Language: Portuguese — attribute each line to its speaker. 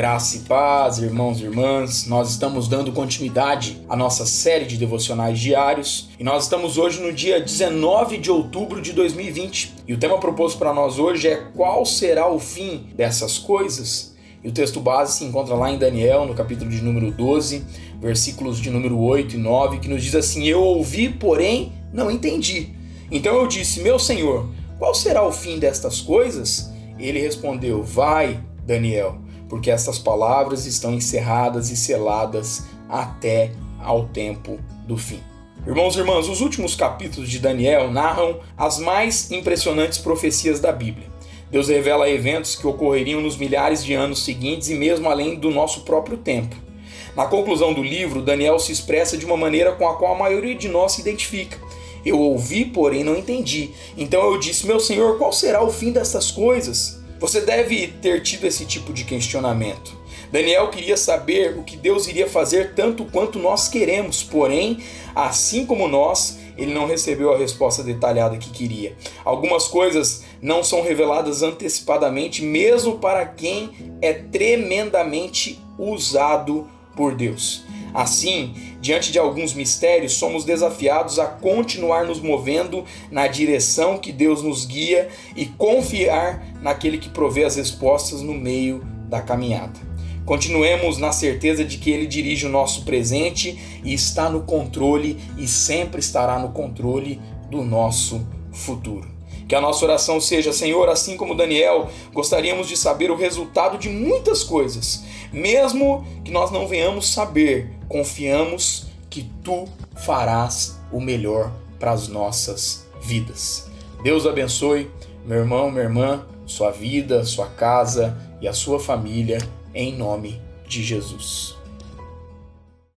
Speaker 1: Graça e paz, irmãos e irmãs, nós estamos dando continuidade à nossa série de devocionais diários e nós estamos hoje no dia 19 de outubro de 2020 e o tema proposto para nós hoje é qual será o fim dessas coisas? E o texto base se encontra lá em Daniel, no capítulo de número 12, versículos de número 8 e 9, que nos diz assim: Eu ouvi, porém não entendi. Então eu disse: Meu senhor, qual será o fim destas coisas? Ele respondeu: Vai, Daniel porque estas palavras estão encerradas e seladas até ao tempo do fim. Irmãos e irmãs, os últimos capítulos de Daniel narram as mais impressionantes profecias da Bíblia. Deus revela eventos que ocorreriam nos milhares de anos seguintes e mesmo além do nosso próprio tempo. Na conclusão do livro, Daniel se expressa de uma maneira com a qual a maioria de nós se identifica. Eu ouvi, porém não entendi. Então eu disse: Meu Senhor, qual será o fim dessas coisas? Você deve ter tido esse tipo de questionamento. Daniel queria saber o que Deus iria fazer tanto quanto nós queremos, porém, assim como nós, ele não recebeu a resposta detalhada que queria. Algumas coisas não são reveladas antecipadamente, mesmo para quem é tremendamente usado por Deus. Assim, diante de alguns mistérios, somos desafiados a continuar nos movendo na direção que Deus nos guia e confiar naquele que provê as respostas no meio da caminhada. Continuemos na certeza de que Ele dirige o nosso presente e está no controle e sempre estará no controle do nosso futuro. Que a nossa oração seja, Senhor, assim como Daniel, gostaríamos de saber o resultado de muitas coisas, mesmo que nós não venhamos saber, confiamos que tu farás o melhor para as nossas vidas. Deus abençoe, meu irmão, minha irmã, sua vida, sua casa e a sua família, em nome de Jesus.